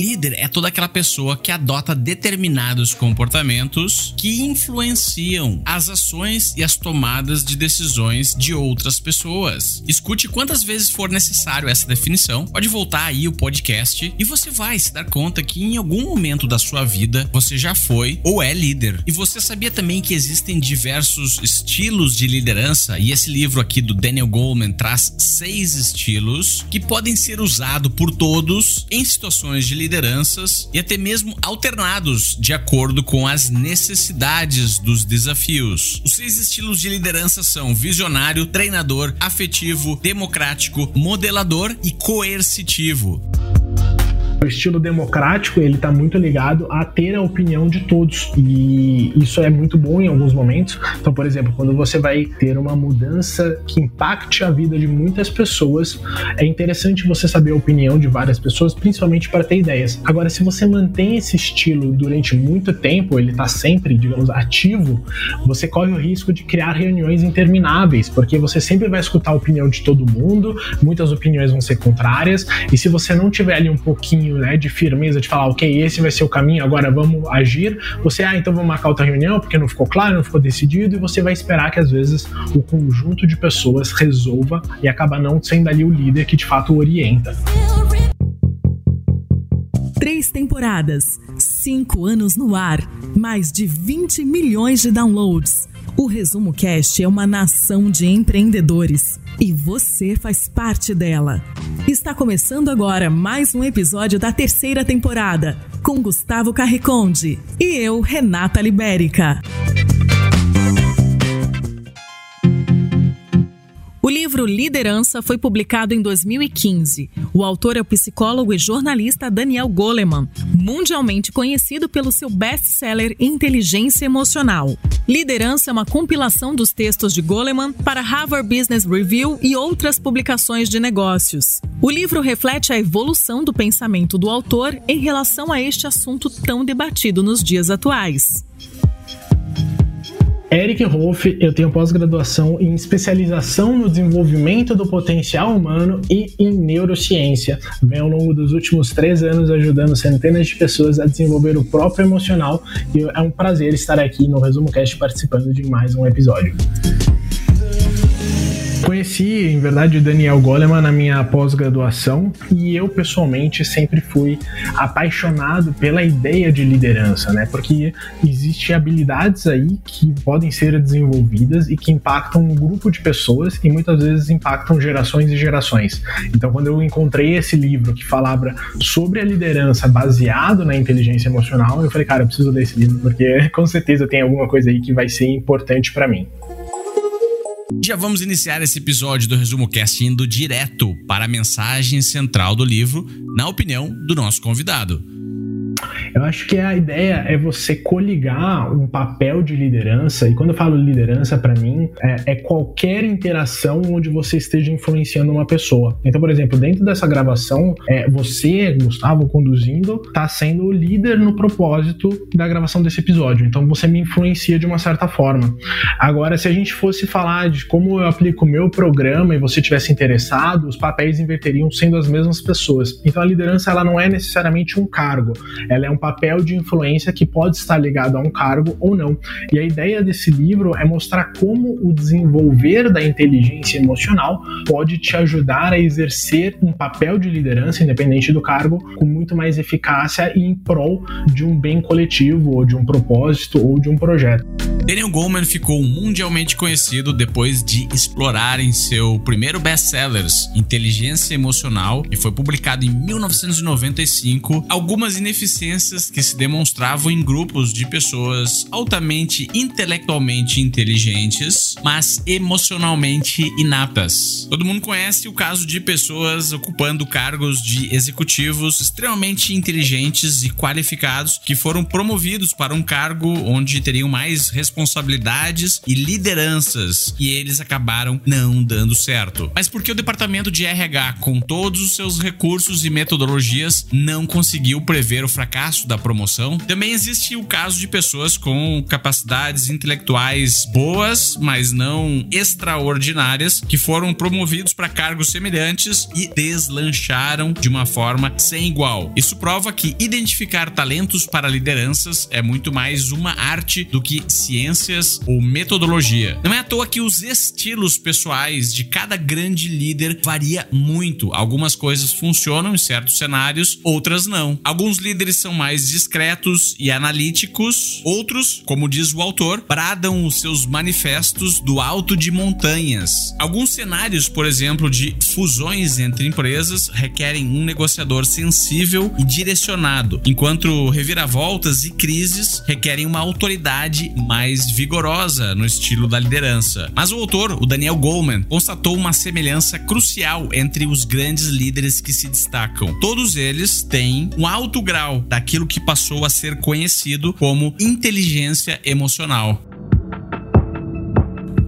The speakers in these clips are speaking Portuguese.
Líder é toda aquela pessoa que adota determinados comportamentos que influenciam as ações e as tomadas de decisões de outras pessoas. Escute quantas vezes for necessário essa definição, pode voltar aí o podcast e você vai se dar conta que em algum momento da sua vida você já foi ou é líder. E você sabia também que existem diversos estilos de liderança e esse livro aqui do Daniel Goleman traz seis estilos que podem ser usados por todos em situações de lideranças e até mesmo alternados de acordo com as necessidades dos desafios. Os seis estilos de liderança são visionário, treinador, afetivo, democrático, modelador e coercitivo. O estilo democrático, ele tá muito ligado a ter a opinião de todos. E isso é muito bom em alguns momentos. Então, por exemplo, quando você vai ter uma mudança que impacte a vida de muitas pessoas, é interessante você saber a opinião de várias pessoas, principalmente para ter ideias. Agora, se você mantém esse estilo durante muito tempo, ele tá sempre, digamos, ativo, você corre o risco de criar reuniões intermináveis, porque você sempre vai escutar a opinião de todo mundo, muitas opiniões vão ser contrárias, e se você não tiver ali um pouquinho caminho né, de firmeza, de falar, ok, esse vai ser o caminho, agora vamos agir. Você, ah, então vamos marcar outra reunião porque não ficou claro, não ficou decidido, e você vai esperar que às vezes o conjunto de pessoas resolva e acaba não sendo ali o líder que de fato orienta. Três temporadas, cinco anos no ar, mais de 20 milhões de downloads. O Resumo Cast é uma nação de empreendedores e você faz parte dela. Está começando agora mais um episódio da terceira temporada com Gustavo Carriconde e eu, Renata Libérica. O livro Liderança foi publicado em 2015. O autor é o psicólogo e jornalista Daniel Goleman, mundialmente conhecido pelo seu best-seller Inteligência Emocional. Liderança é uma compilação dos textos de Goleman para Harvard Business Review e outras publicações de negócios. O livro reflete a evolução do pensamento do autor em relação a este assunto tão debatido nos dias atuais. Eric Rolf, eu tenho pós-graduação em especialização no desenvolvimento do potencial humano e em neurociência. Venho ao longo dos últimos três anos ajudando centenas de pessoas a desenvolver o próprio emocional e é um prazer estar aqui no Resumo Cast participando de mais um episódio. Conheci, em verdade, o Daniel Goleman na minha pós-graduação e eu, pessoalmente, sempre fui apaixonado pela ideia de liderança, né? Porque existem habilidades aí que podem ser desenvolvidas e que impactam um grupo de pessoas e muitas vezes impactam gerações e gerações. Então, quando eu encontrei esse livro que falava sobre a liderança baseado na inteligência emocional, eu falei, cara, eu preciso ler esse livro porque com certeza tem alguma coisa aí que vai ser importante para mim. Já vamos iniciar esse episódio do Resumo Cast indo direto para a mensagem central do livro, na opinião do nosso convidado. Eu acho que a ideia é você coligar um papel de liderança, e quando eu falo liderança, para mim, é, é, qualquer interação onde você esteja influenciando uma pessoa. Então, por exemplo, dentro dessa gravação, é, você, Gustavo, conduzindo, está sendo o líder no propósito da gravação desse episódio. Então, você me influencia de uma certa forma. Agora, se a gente fosse falar de como eu aplico o meu programa e você tivesse interessado, os papéis inverteriam sendo as mesmas pessoas. Então, a liderança ela não é necessariamente um cargo, ela é um papel de influência que pode estar ligado a um cargo ou não. E a ideia desse livro é mostrar como o desenvolver da inteligência emocional pode te ajudar a exercer um papel de liderança, independente do cargo, com muito mais eficácia e em prol de um bem coletivo, ou de um propósito, ou de um projeto. Daniel Goleman ficou mundialmente conhecido depois de explorar em seu primeiro best-sellers, Inteligência Emocional, e foi publicado em 1995, algumas ineficiências que se demonstravam em grupos de pessoas altamente intelectualmente inteligentes, mas emocionalmente inaptas. Todo mundo conhece o caso de pessoas ocupando cargos de executivos extremamente inteligentes e qualificados que foram promovidos para um cargo onde teriam mais responsabilidades e lideranças e eles acabaram não dando certo. Mas porque o departamento de RH, com todos os seus recursos e metodologias, não conseguiu prever o fracasso da promoção. Também existe o caso de pessoas com capacidades intelectuais boas, mas não extraordinárias, que foram promovidos para cargos semelhantes e deslancharam de uma forma sem igual. Isso prova que identificar talentos para lideranças é muito mais uma arte do que ciências ou metodologia. Não é à toa que os estilos pessoais de cada grande líder varia muito. Algumas coisas funcionam em certos cenários, outras não. Alguns líderes são mais discretos e analíticos, outros, como diz o autor, bradam os seus manifestos do alto de montanhas. Alguns cenários, por exemplo, de fusões entre empresas requerem um negociador sensível e direcionado, enquanto reviravoltas e crises requerem uma autoridade mais vigorosa no estilo da liderança. Mas o autor, o Daniel Goleman, constatou uma semelhança crucial entre os grandes líderes que se destacam. Todos eles têm um alto grau daquilo que passou a ser conhecido como inteligência emocional.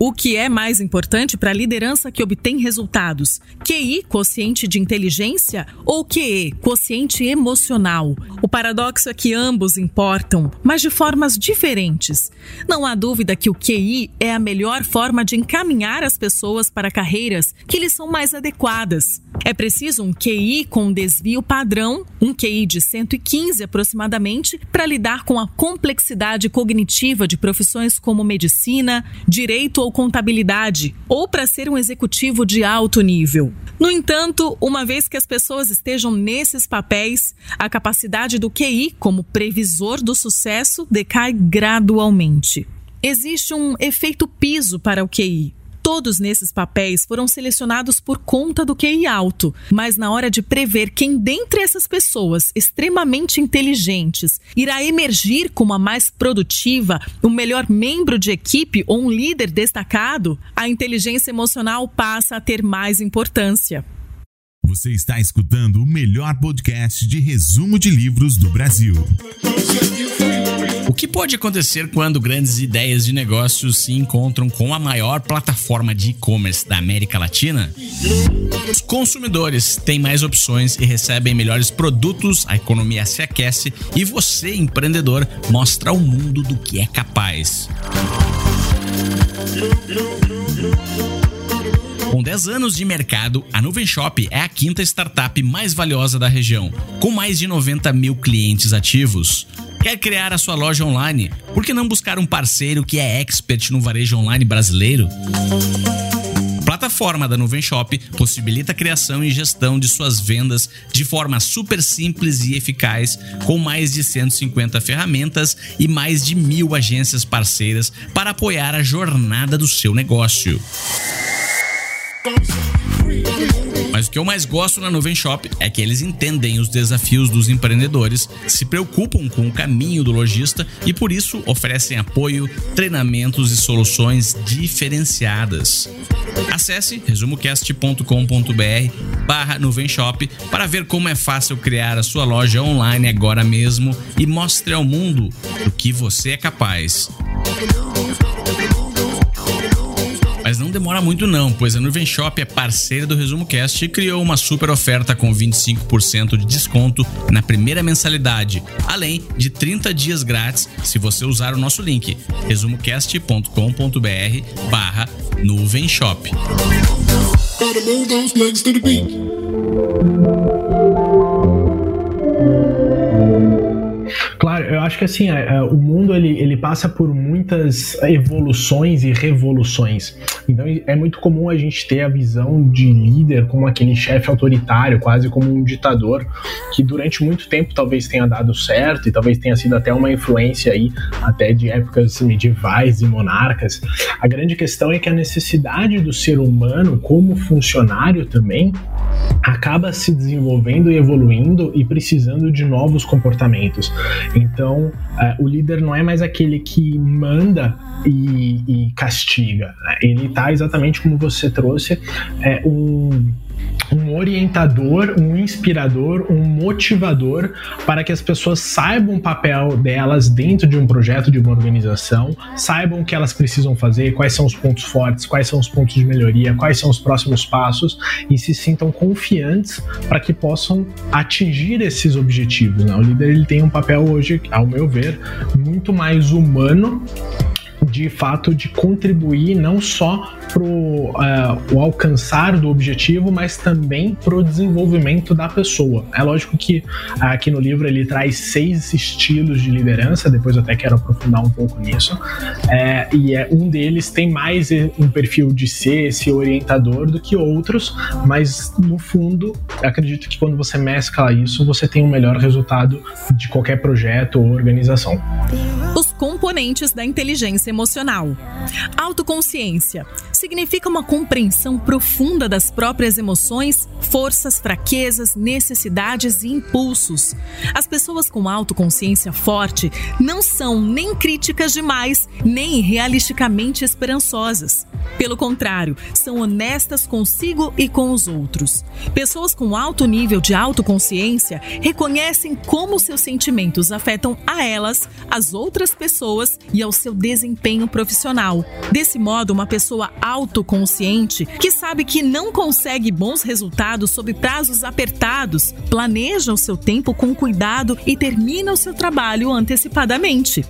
O que é mais importante para a liderança que obtém resultados? QI, quociente de inteligência, ou QE, quociente emocional? O paradoxo é que ambos importam, mas de formas diferentes. Não há dúvida que o QI é a melhor forma de encaminhar as pessoas para carreiras que lhes são mais adequadas. É preciso um QI com desvio padrão, um QI de 115 aproximadamente, para lidar com a complexidade cognitiva de profissões como medicina, direito ou contabilidade, ou para ser um executivo de alto nível. No entanto, uma vez que as pessoas estejam nesses papéis, a capacidade do QI como previsor do sucesso decai gradualmente. Existe um efeito piso para o QI. Todos nesses papéis foram selecionados por conta do QI alto, mas na hora de prever quem dentre essas pessoas extremamente inteligentes irá emergir como a mais produtiva, o melhor membro de equipe ou um líder destacado, a inteligência emocional passa a ter mais importância. Você está escutando o melhor podcast de resumo de livros do Brasil. Que pode acontecer quando grandes ideias de negócios se encontram com a maior plataforma de e-commerce da América Latina? Os consumidores têm mais opções e recebem melhores produtos, a economia se aquece e você, empreendedor, mostra ao mundo do que é capaz. Com 10 anos de mercado, a Nuvem Shop é a quinta startup mais valiosa da região, com mais de 90 mil clientes ativos. Quer criar a sua loja online? Por que não buscar um parceiro que é expert no varejo online brasileiro? A plataforma da Nuvem Shop possibilita a criação e gestão de suas vendas de forma super simples e eficaz, com mais de 150 ferramentas e mais de mil agências parceiras para apoiar a jornada do seu negócio. Mas o que eu mais gosto na Nuvem Shop é que eles entendem os desafios dos empreendedores, se preocupam com o caminho do lojista e por isso oferecem apoio, treinamentos e soluções diferenciadas. Acesse resumocast.com.br barra Nuvem Shop para ver como é fácil criar a sua loja online agora mesmo e mostre ao mundo do que você é capaz. Mas não demora muito não, pois a Nuvem Shop é parceira do Resumo Cast e criou uma super oferta com 25% de desconto na primeira mensalidade, além de 30 dias grátis se você usar o nosso link resumocast.com.br barra Nuvem Shop. Eu acho que assim, é, é, o mundo ele, ele passa por muitas evoluções e revoluções. Então é muito comum a gente ter a visão de líder como aquele chefe autoritário, quase como um ditador, que durante muito tempo talvez tenha dado certo e talvez tenha sido até uma influência aí até de épocas medievais e monarcas. A grande questão é que a necessidade do ser humano como funcionário também acaba se desenvolvendo e evoluindo e precisando de novos comportamentos. Então, uh, o líder não é mais aquele que manda e, e castiga. Né? Ele está exatamente como você trouxe, é, um um orientador, um inspirador, um motivador para que as pessoas saibam o papel delas dentro de um projeto, de uma organização, saibam o que elas precisam fazer, quais são os pontos fortes, quais são os pontos de melhoria, quais são os próximos passos e se sintam confiantes para que possam atingir esses objetivos. Né? O líder ele tem um papel hoje, ao meu ver, muito mais humano de fato de contribuir não só para uh, o alcançar do objetivo, mas também para o desenvolvimento da pessoa. É lógico que aqui no livro ele traz seis estilos de liderança, depois até quero aprofundar um pouco nisso, é, e é, um deles tem mais um perfil de ser esse orientador do que outros, mas no fundo acredito que quando você mescla isso, você tem um melhor resultado de qualquer projeto ou organização. Os componentes da inteligência emocional. Autoconsciência significa uma compreensão profunda das próprias emoções, forças, fraquezas, necessidades e impulsos. As pessoas com autoconsciência forte não são nem críticas demais, nem realisticamente esperançosas. Pelo contrário, são honestas consigo e com os outros. Pessoas com alto nível de autoconsciência reconhecem como seus sentimentos afetam a elas, as outras pessoas e ao seu desempenho profissional. Desse modo, uma pessoa autoconsciente, que sabe que não consegue bons resultados sob prazos apertados, planeja o seu tempo com cuidado e termina o seu trabalho antecipadamente.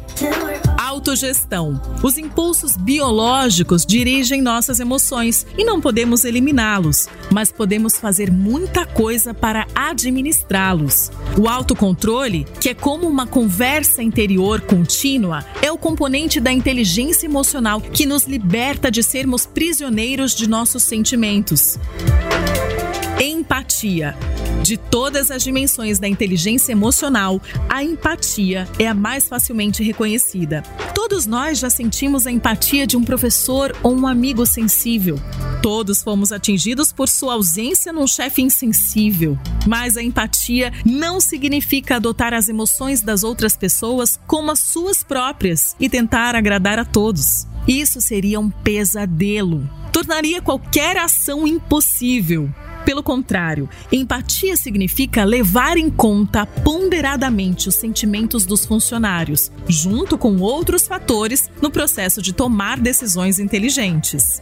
Autogestão. Os impulsos biológicos dirigem nossas emoções e não podemos eliminá-los, mas podemos fazer muita coisa para administrá-los. O autocontrole, que é como uma conversa interior contínua, é o componente da inteligência emocional que nos liberta de sermos prisioneiros de nossos sentimentos. Empatia. De todas as dimensões da inteligência emocional, a empatia é a mais facilmente reconhecida. Todos nós já sentimos a empatia de um professor ou um amigo sensível. Todos fomos atingidos por sua ausência num chefe insensível. Mas a empatia não significa adotar as emoções das outras pessoas como as suas próprias e tentar agradar a todos. Isso seria um pesadelo. Tornaria qualquer ação impossível. Pelo contrário, empatia significa levar em conta ponderadamente os sentimentos dos funcionários, junto com outros fatores, no processo de tomar decisões inteligentes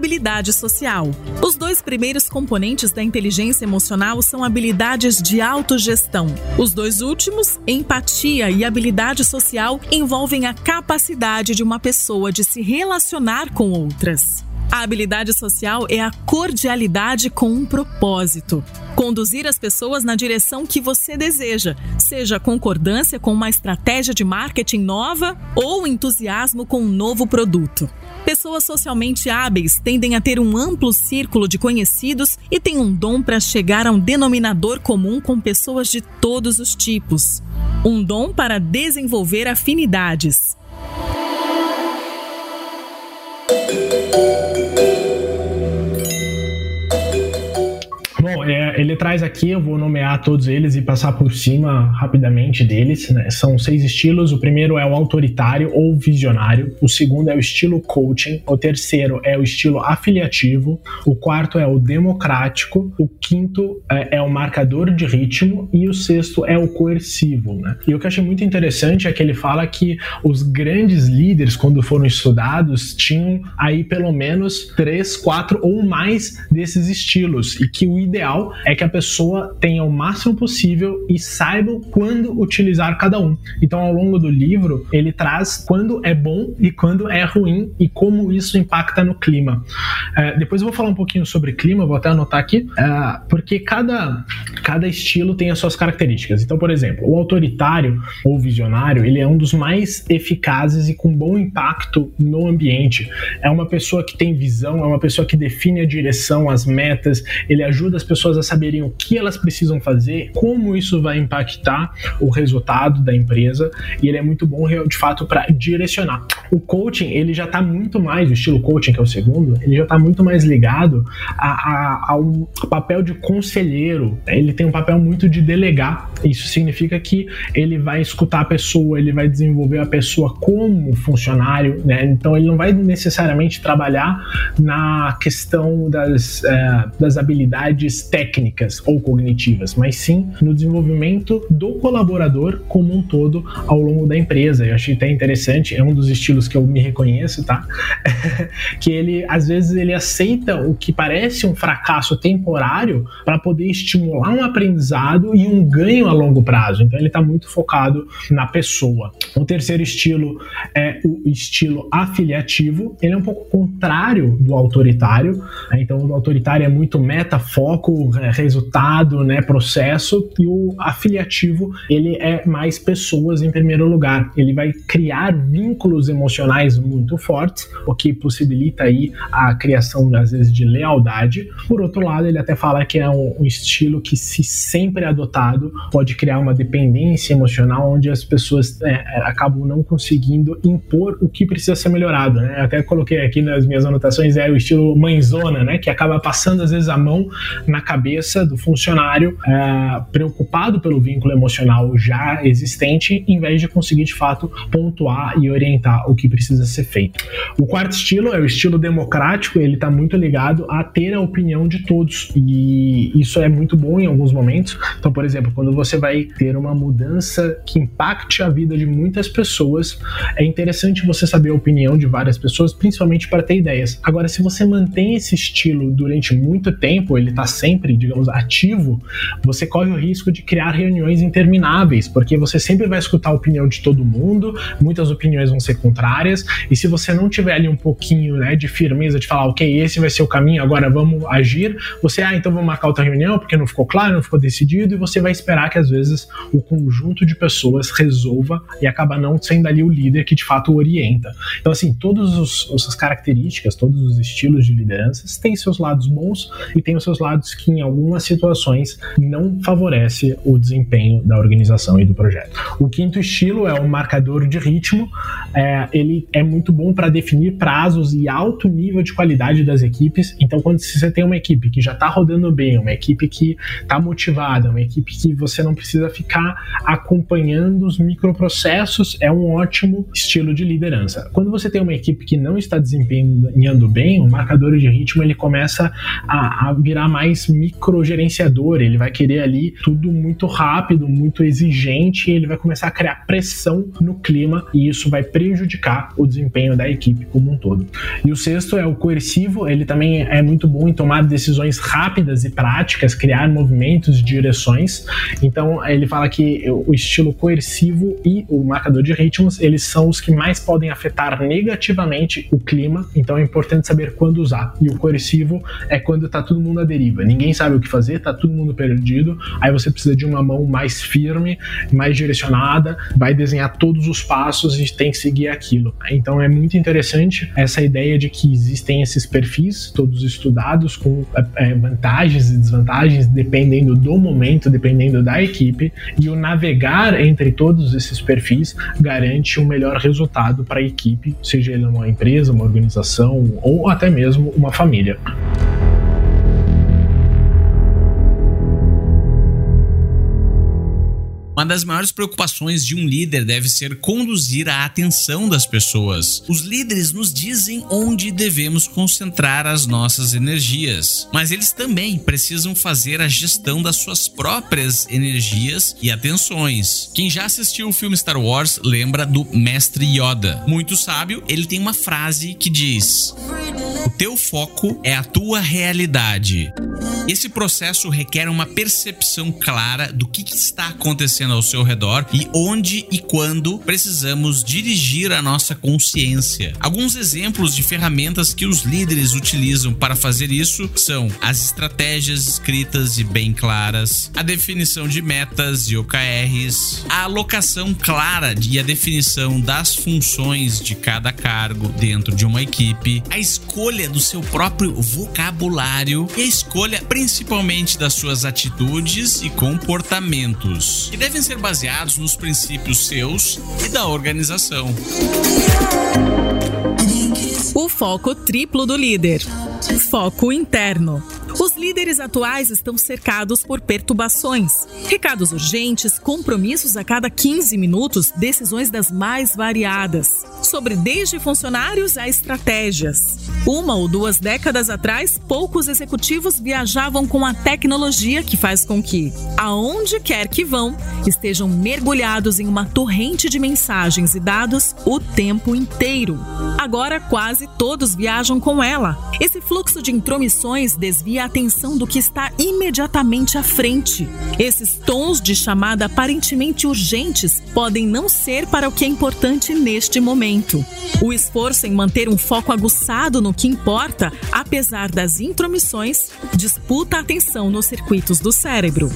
habilidade social. Os dois primeiros componentes da inteligência emocional são habilidades de autogestão. Os dois últimos, empatia e habilidade social, envolvem a capacidade de uma pessoa de se relacionar com outras. A habilidade social é a cordialidade com um propósito. Conduzir as pessoas na direção que você deseja, seja concordância com uma estratégia de marketing nova ou entusiasmo com um novo produto. Pessoas socialmente hábeis tendem a ter um amplo círculo de conhecidos e têm um dom para chegar a um denominador comum com pessoas de todos os tipos. Um dom para desenvolver afinidades. Ele traz aqui, eu vou nomear todos eles e passar por cima rapidamente deles. Né? São seis estilos. O primeiro é o autoritário ou visionário. O segundo é o estilo coaching. O terceiro é o estilo afiliativo. O quarto é o democrático. O quinto é, é o marcador de ritmo. E o sexto é o coercivo. Né? E o que eu achei muito interessante é que ele fala que os grandes líderes, quando foram estudados, tinham aí pelo menos três, quatro ou mais desses estilos. E que o ideal é que a pessoa tenha o máximo possível e saiba quando utilizar cada um. Então, ao longo do livro, ele traz quando é bom e quando é ruim e como isso impacta no clima. É, depois eu vou falar um pouquinho sobre clima, vou até anotar aqui, é, porque cada, cada estilo tem as suas características. Então, por exemplo, o autoritário ou visionário, ele é um dos mais eficazes e com bom impacto no ambiente. É uma pessoa que tem visão, é uma pessoa que define a direção, as metas, ele ajuda as pessoas a saber saberem o que elas precisam fazer, como isso vai impactar o resultado da empresa, e ele é muito bom de fato para direcionar. O coaching, ele já está muito mais, o estilo coaching, que é o segundo, ele já está muito mais ligado a, a, ao papel de conselheiro, ele tem um papel muito de delegar. Isso significa que ele vai escutar a pessoa, ele vai desenvolver a pessoa como funcionário, né? Então ele não vai necessariamente trabalhar na questão das, é, das habilidades técnicas ou cognitivas, mas sim no desenvolvimento do colaborador como um todo ao longo da empresa. Eu achei até interessante, é um dos estilos que eu me reconheço, tá? que ele às vezes ele aceita o que parece um fracasso temporário para poder estimular um aprendizado e um ganho a longo prazo. Então ele está muito focado na pessoa. O terceiro estilo é o estilo afiliativo. Ele é um pouco contrário do autoritário. Né? Então o autoritário é muito meta, foco, é, resultado, né, processo. E o afiliativo ele é mais pessoas em primeiro lugar. Ele vai criar vínculos emocionais muito fortes, o que possibilita aí a criação às vezes de lealdade. Por outro lado, ele até fala que é um, um estilo que se sempre adotado pode criar uma dependência emocional onde as pessoas é, é, acabam não conseguindo impor o que precisa ser melhorado, né? Até coloquei aqui nas minhas anotações é o estilo mãezona, né? Que acaba passando às vezes a mão na cabeça do funcionário é, preocupado pelo vínculo emocional já existente, em vez de conseguir de fato pontuar e orientar o que precisa ser feito. O quarto estilo é o estilo democrático, ele está muito ligado a ter a opinião de todos e isso é muito bom em alguns momentos. Então, por exemplo, quando você vai ter uma mudança que impacte a vida de muitas pessoas, é interessante você saber a opinião de várias pessoas, principalmente para ter ideias. Agora, se você mantém esse estilo durante muito tempo, ele está sempre, digamos, ativo, você corre o risco de criar reuniões intermináveis, porque você sempre vai escutar a opinião de todo mundo, muitas opiniões vão ser contrárias, e se você não tiver ali um pouquinho né, de firmeza de falar, ok, esse vai ser o caminho, agora vamos agir, você, ah, então vamos marcar outra reunião, porque não ficou claro, não ficou decidido, e você vai esperar que às vezes o conjunto de pessoas resolva e acaba não sendo ali o líder que de fato orienta. Então, assim, todas as características, todos os estilos de lideranças têm seus lados bons e têm os seus lados que, em algumas situações, não favorece o desempenho da organização e do projeto. O quinto estilo é o marcador de ritmo. É, ele é muito bom para definir prazos e alto nível de qualidade das equipes. Então, quando você tem uma equipe que já está rodando bem, uma equipe que está motivada, uma equipe que você não precisa ficar acompanhando os microprocessos, é um ótimo estilo de liderança. Quando você tem uma equipe que não está desempenhando bem, o marcador de ritmo ele começa a, a virar mais microgerenciador, ele vai querer ali tudo muito rápido, muito exigente, ele vai começar a criar pressão no clima e isso vai prejudicar o desempenho da equipe como um todo. E o sexto é o coercivo, ele também é muito bom em tomar decisões rápidas e práticas, criar movimentos, direções. Então ele fala que o estilo coercivo e o marcador de ritmos, eles são os que mais podem afetar negativamente o clima, então é importante saber quando usar. E o coercivo é quando tá todo mundo à deriva, ninguém sabe o que fazer, tá todo mundo perdido, aí você precisa de uma mão mais firme, mais direcionada, vai desenhar todos os passos e tem que seguir aquilo. Então é muito interessante essa ideia de que existem esses perfis, todos estudados, com é, vantagens e desvantagens, dependendo do momento, dependendo da equipe, e o navegar entre todos esses perfis garante um melhor resultado para a equipe, seja ele uma empresa, uma organização ou até mesmo uma família. Uma das maiores preocupações de um líder deve ser conduzir a atenção das pessoas. Os líderes nos dizem onde devemos concentrar as nossas energias, mas eles também precisam fazer a gestão das suas próprias energias e atenções. Quem já assistiu o filme Star Wars lembra do Mestre Yoda. Muito sábio, ele tem uma frase que diz: O teu foco é a tua realidade. Esse processo requer uma percepção clara do que está acontecendo acontecendo ao seu redor e onde e quando precisamos dirigir a nossa consciência. Alguns exemplos de ferramentas que os líderes utilizam para fazer isso são as estratégias escritas e bem claras, a definição de metas e OKRs, a alocação clara e a definição das funções de cada cargo dentro de uma equipe, a escolha do seu próprio vocabulário e a escolha principalmente das suas atitudes e comportamentos, que devem ser baseados nos princípios seus e da organização. O foco triplo do líder. Foco interno. Os líderes atuais estão cercados por perturbações, recados urgentes, compromissos a cada 15 minutos, decisões das mais variadas, sobre desde funcionários a estratégias. Uma ou duas décadas atrás, poucos executivos viajavam com a tecnologia que faz com que, aonde quer que vão, estejam mergulhados em uma torrente de mensagens e dados o tempo inteiro. Agora, quase todos viajam com ela. Esse fluxo de intromissões desvia a atenção do que está imediatamente à frente. Esses tons de chamada aparentemente urgentes podem não ser para o que é importante neste momento. O esforço em manter um foco aguçado no que importa, apesar das intromissões, disputa a atenção nos circuitos do cérebro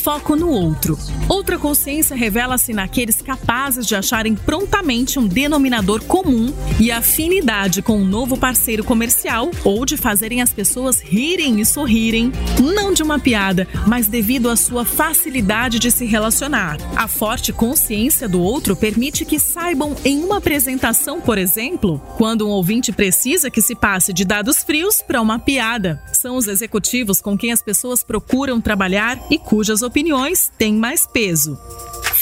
foco no outro. Outra consciência revela-se naqueles capazes de acharem prontamente um denominador comum e afinidade com um novo parceiro comercial ou de fazerem as pessoas rirem e sorrirem, não de uma piada, mas devido à sua facilidade de se relacionar. A forte consciência do outro permite que saibam em uma apresentação, por exemplo, quando um ouvinte precisa que se passe de dados frios para uma piada. São os executivos com quem as pessoas procuram trabalhar e cujas opiniões têm mais peso.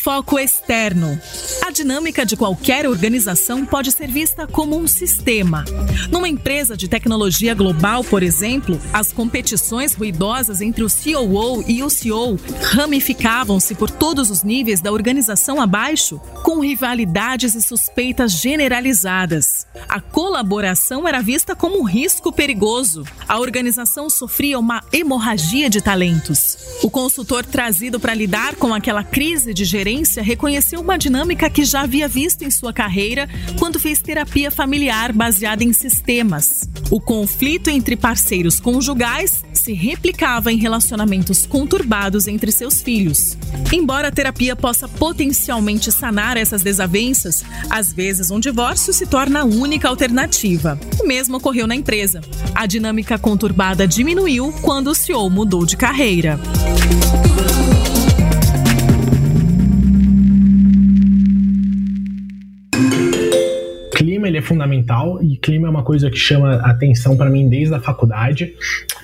Foco externo. A dinâmica de qualquer organização pode ser vista como um sistema. Numa empresa de tecnologia global, por exemplo, as competições ruidosas entre o COO e o CEO ramificavam-se por todos os níveis da organização abaixo, com rivalidades e suspeitas generalizadas. A colaboração era vista como um risco perigoso. A organização sofria uma hemorragia de talentos. O consultor trazido para lidar com aquela crise de gerência reconheceu uma dinâmica que já havia visto em sua carreira quando fez terapia familiar baseada em sistemas. O conflito entre parceiros conjugais se replicava em relacionamentos conturbados entre seus filhos. Embora a terapia possa potencialmente sanar essas desavenças, às vezes um divórcio se torna a única alternativa. O mesmo ocorreu na empresa. A dinâmica conturbada diminuiu quando o CEO mudou de carreira. Fundamental e clima é uma coisa que chama atenção para mim desde a faculdade,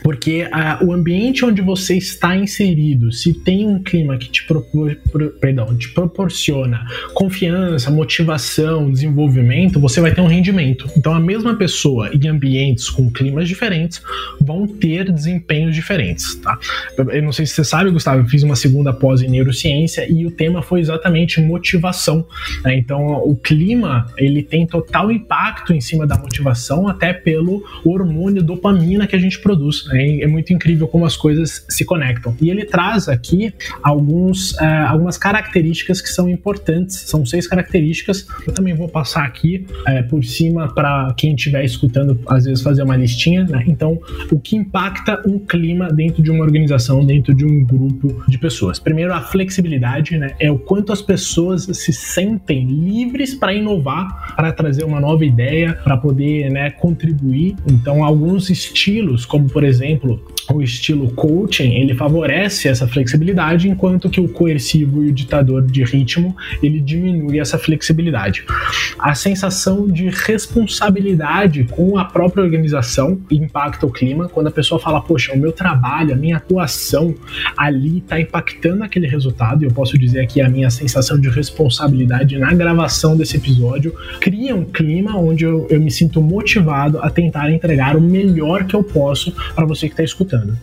porque uh, o ambiente onde você está inserido, se tem um clima que te, propor, pro, perdão, te proporciona confiança, motivação, desenvolvimento, você vai ter um rendimento. Então a mesma pessoa em ambientes com climas diferentes vão ter desempenhos diferentes, tá? Eu não sei se você sabe, Gustavo, eu fiz uma segunda pós em neurociência e o tema foi exatamente motivação. Né? Então o clima ele tem total impacto em cima da motivação, até pelo hormônio dopamina que a gente produz. Né? É muito incrível como as coisas se conectam. E ele traz aqui alguns, uh, algumas características que são importantes. São seis características. Eu também vou passar aqui uh, por cima para quem estiver escutando, às vezes, fazer uma listinha. Né? Então, o que impacta um clima dentro de uma organização, dentro de um grupo de pessoas? Primeiro, a flexibilidade, né? É o quanto as pessoas se sentem livres para inovar, para trazer uma nova ideia, para poder né, contribuir. Então, alguns estilos, como por exemplo o estilo coaching, ele favorece essa flexibilidade, enquanto que o coercivo e o ditador de ritmo, ele diminui essa flexibilidade. A sensação de responsabilidade com a própria organização impacta o clima. Quando a pessoa fala, poxa, o meu trabalho, a minha atuação ali está impactando aquele resultado, eu posso dizer aqui a minha sensação de responsabilidade na gravação desse episódio, cria um clima onde eu, eu me sinto motivado a tentar entregar o melhor que eu posso para você que está escutando.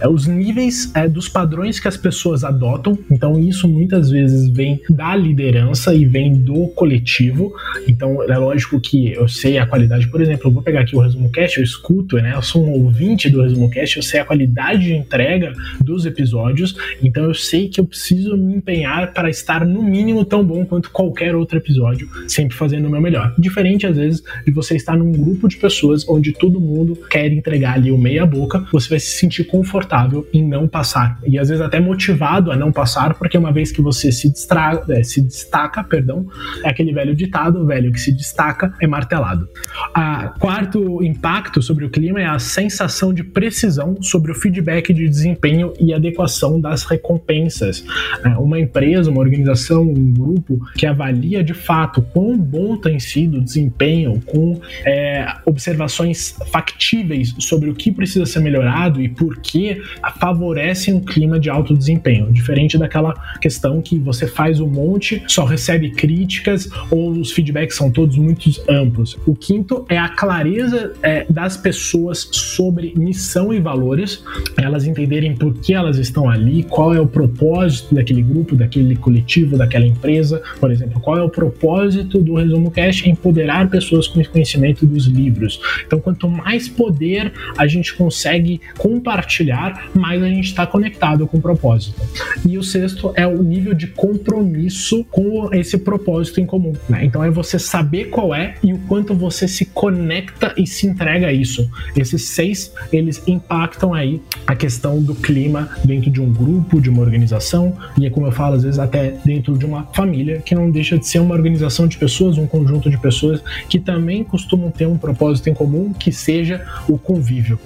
É, os níveis é, dos padrões que as pessoas adotam, então isso muitas vezes vem da liderança e vem do coletivo. Então é lógico que eu sei a qualidade, por exemplo, eu vou pegar aqui o resumo cast, eu escuto, né? Eu sou um ouvinte do resumo cast, eu sei a qualidade de entrega dos episódios, então eu sei que eu preciso me empenhar para estar no mínimo tão bom quanto qualquer outro episódio, sempre fazendo o meu melhor. Diferente às vezes de você estar num grupo de pessoas onde todo mundo quer entregar ali o meia boca, você vai se sentir confortável em não passar e às vezes até motivado a não passar, porque uma vez que você se, distra... É, se destaca, perdão, é aquele velho ditado, velho que se destaca é martelado. A quarto impacto sobre o clima é a sensação de precisão sobre o feedback de desempenho e adequação das recompensas. É, uma empresa, uma organização, um grupo que avalia de fato quão bom tem sido o desempenho, com é, observações factíveis sobre o que precisa ser melhorado e por que favorecem um clima de alto desempenho, diferente daquela questão que você faz um monte, só recebe críticas ou os feedbacks são todos muito amplos. O quinto é a clareza é, das pessoas sobre missão e valores, elas entenderem por que elas estão ali, qual é o propósito daquele grupo, daquele coletivo, daquela empresa, por exemplo, qual é o propósito do Resumo Cash? Empoderar pessoas com conhecimento dos livros. Então, quanto mais poder a gente consegue compartilhar, mais a gente está conectado com o propósito. E o sexto é o nível de compromisso com esse propósito em comum. Né? Então, é você saber qual é e o quanto você se conecta e se entrega a isso. Esses seis, eles impactam aí a questão do clima dentro de um grupo, de uma organização, e é como eu falo, às vezes até dentro de uma família, que não deixa de ser uma organização de pessoas, um conjunto de pessoas que também costumam ter um propósito em comum, que seja o convívio.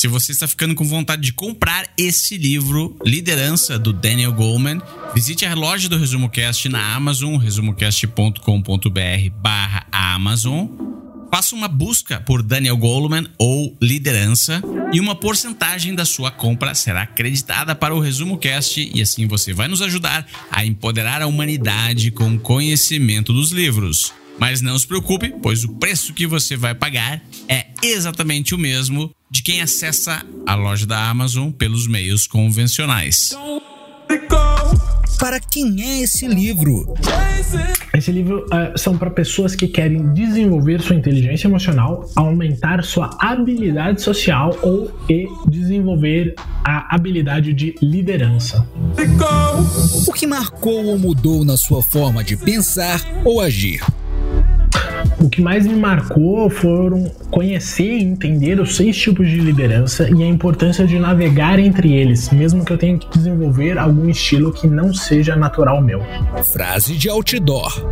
Se você está ficando com vontade de comprar esse livro, Liderança, do Daniel Goleman, visite a loja do Resumo Cast na Amazon, resumocast.com.br barra Amazon. Faça uma busca por Daniel Goleman ou Liderança e uma porcentagem da sua compra será acreditada para o Resumo Cast e assim você vai nos ajudar a empoderar a humanidade com conhecimento dos livros. Mas não se preocupe, pois o preço que você vai pagar é exatamente o mesmo de quem acessa a loja da Amazon pelos meios convencionais. Para quem é esse livro? Esse livro uh, são para pessoas que querem desenvolver sua inteligência emocional, aumentar sua habilidade social ou e desenvolver a habilidade de liderança. O que marcou ou mudou na sua forma de pensar ou agir? O que mais me marcou foram conhecer e entender os seis tipos de liderança e a importância de navegar entre eles, mesmo que eu tenha que desenvolver algum estilo que não seja natural meu. Frase de outdoor.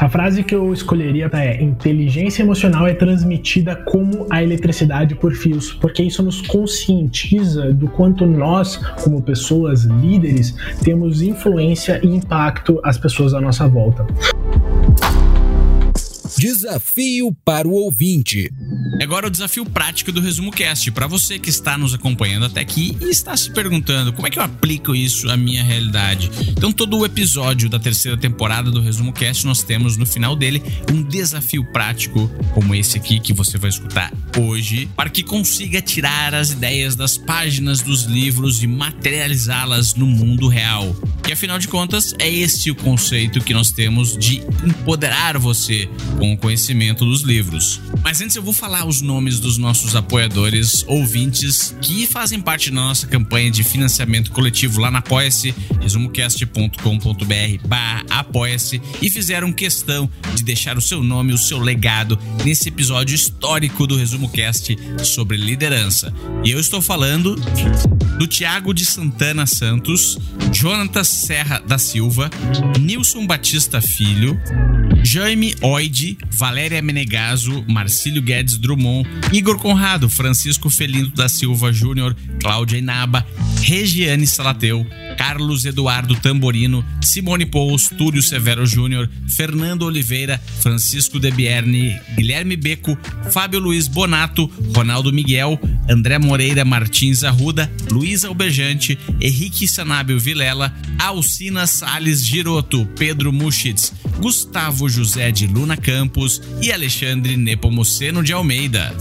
A frase que eu escolheria é: inteligência emocional é transmitida como a eletricidade por fios, porque isso nos conscientiza do quanto nós, como pessoas líderes, temos influência e impacto às pessoas à nossa volta. Desafio para o ouvinte. Agora o desafio prático do Resumo Cast. Para você que está nos acompanhando até aqui e está se perguntando como é que eu aplico isso à minha realidade. Então, todo o episódio da terceira temporada do Resumo Cast, nós temos no final dele um desafio prático, como esse aqui que você vai escutar hoje, para que consiga tirar as ideias das páginas dos livros e materializá-las no mundo real. E afinal de contas, é esse o conceito que nós temos de empoderar você com o conhecimento dos livros. Mas antes eu vou falar os nomes dos nossos apoiadores, ouvintes, que fazem parte da nossa campanha de financiamento coletivo lá na Apoia-se, resumocast.com.br barra apoia-se e fizeram questão de deixar o seu nome, o seu legado nesse episódio histórico do Resumo Cast sobre liderança. E eu estou falando do Tiago de Santana Santos, Jonatas Serra da Silva, Nilson Batista Filho, Jaime Oide, Valéria Menegaso, Marcílio Guedes Drummond, Igor Conrado, Francisco Felino da Silva Júnior, Cláudia Inaba, Regiane Salateu, Carlos Eduardo Tamborino, Simone Pous, Túlio Severo Júnior, Fernando Oliveira, Francisco Debierni, Guilherme Beco, Fábio Luiz Bonato, Ronaldo Miguel, André Moreira Martins Arruda, Luiz Albejante, Henrique Sanábio Vilela, Alcina Sales Giroto, Pedro Muschitz, Gustavo José de Luna Campos e Alexandre Nepomuceno de Almeida.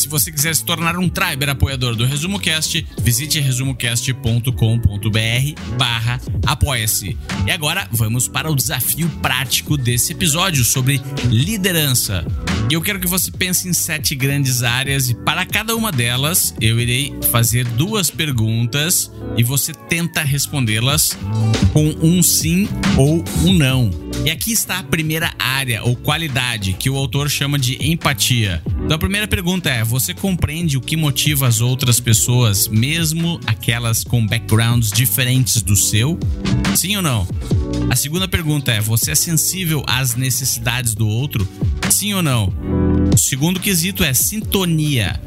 Se você quiser se tornar um Triber apoiador do Resumo Cast, visite resumocast.com.br barra apoia-se. E agora vamos para o desafio prático desse episódio sobre liderança. E eu quero que você pense em sete grandes áreas e para cada uma delas eu irei fazer duas perguntas e você tenta respondê-las com um sim ou um não. E aqui está a primeira área ou qualidade que o autor chama de empatia. Então a primeira pergunta é: você compreende o que motiva as outras pessoas, mesmo aquelas com backgrounds diferentes do seu? Sim ou não? A segunda pergunta é: você é sensível às necessidades do outro? Sim ou não? O segundo quesito é sintonia.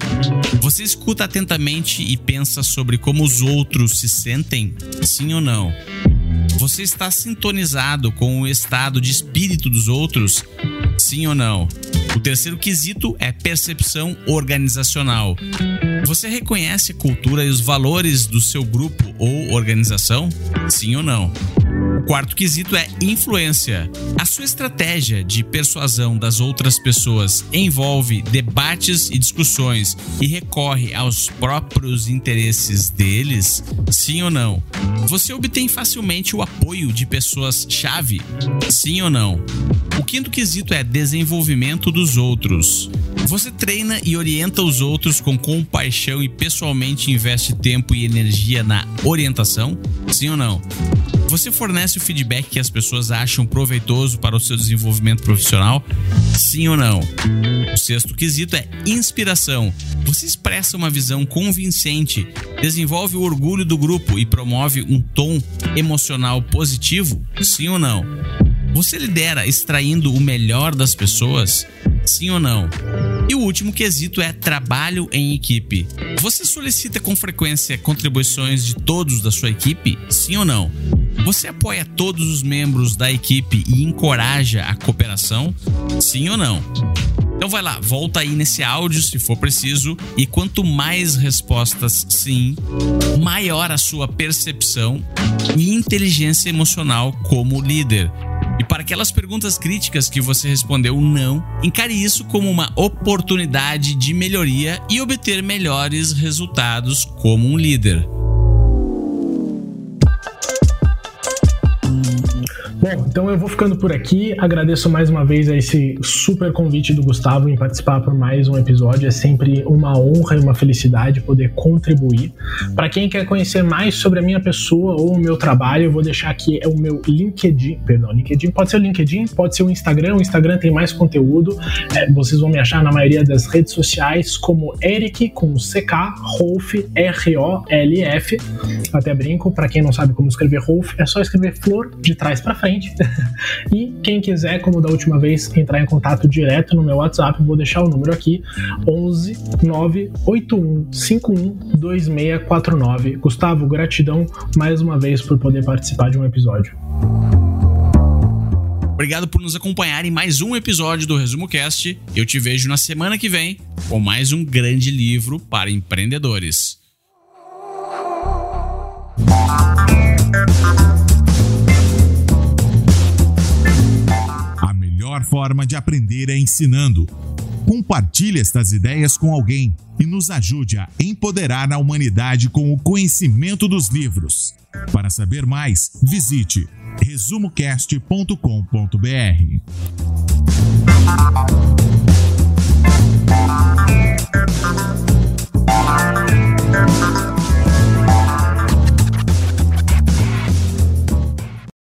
Você escuta atentamente e pensa sobre como os outros se sentem? Sim ou não? Você está sintonizado com o estado de espírito dos outros? Sim ou não? O terceiro quesito é percepção organizacional. Você reconhece a cultura e os valores do seu grupo ou organização? Sim ou não? O quarto quesito é influência. A sua estratégia de persuasão das outras pessoas envolve debates e discussões e recorre aos próprios interesses deles? Sim ou não? Você obtém facilmente o apoio de pessoas-chave? Sim ou não? O quinto quesito é desenvolvimento dos outros. Você treina e orienta os outros com compaixão e pessoalmente investe tempo e energia na orientação? Sim ou não? Você fornece o feedback que as pessoas acham proveitoso para o seu desenvolvimento profissional? Sim ou não? O sexto quesito é inspiração. Você expressa uma visão convincente, desenvolve o orgulho do grupo e promove um tom emocional positivo? Sim ou não? Você lidera extraindo o melhor das pessoas? Sim ou não? E o último quesito é trabalho em equipe. Você solicita com frequência contribuições de todos da sua equipe? Sim ou não? Você apoia todos os membros da equipe e encoraja a cooperação? Sim ou não? Então vai lá, volta aí nesse áudio se for preciso, e quanto mais respostas sim, maior a sua percepção e inteligência emocional como líder. E para aquelas perguntas críticas que você respondeu não, encare isso como uma oportunidade de melhoria e obter melhores resultados como um líder. Bom, então eu vou ficando por aqui. Agradeço mais uma vez a esse super convite do Gustavo em participar por mais um episódio. É sempre uma honra e uma felicidade poder contribuir. Para quem quer conhecer mais sobre a minha pessoa ou o meu trabalho, eu vou deixar aqui o meu LinkedIn. Perdão, LinkedIn pode ser o LinkedIn, pode ser o Instagram. O Instagram tem mais conteúdo. É, vocês vão me achar na maioria das redes sociais como Eric com CK Rolf R-O-L-F. Até brinco. Para quem não sabe como escrever Rolf, é só escrever flor de trás para frente frente. e quem quiser, como da última vez, entrar em contato direto no meu WhatsApp, vou deixar o número aqui: 11 981 51 2649. Gustavo, gratidão mais uma vez por poder participar de um episódio. Obrigado por nos acompanhar em mais um episódio do Resumo Cast. Eu te vejo na semana que vem com mais um grande livro para empreendedores melhor forma de aprender é ensinando. Compartilhe estas ideias com alguém e nos ajude a empoderar a humanidade com o conhecimento dos livros. Para saber mais, visite resumocast.com.br. Thank you.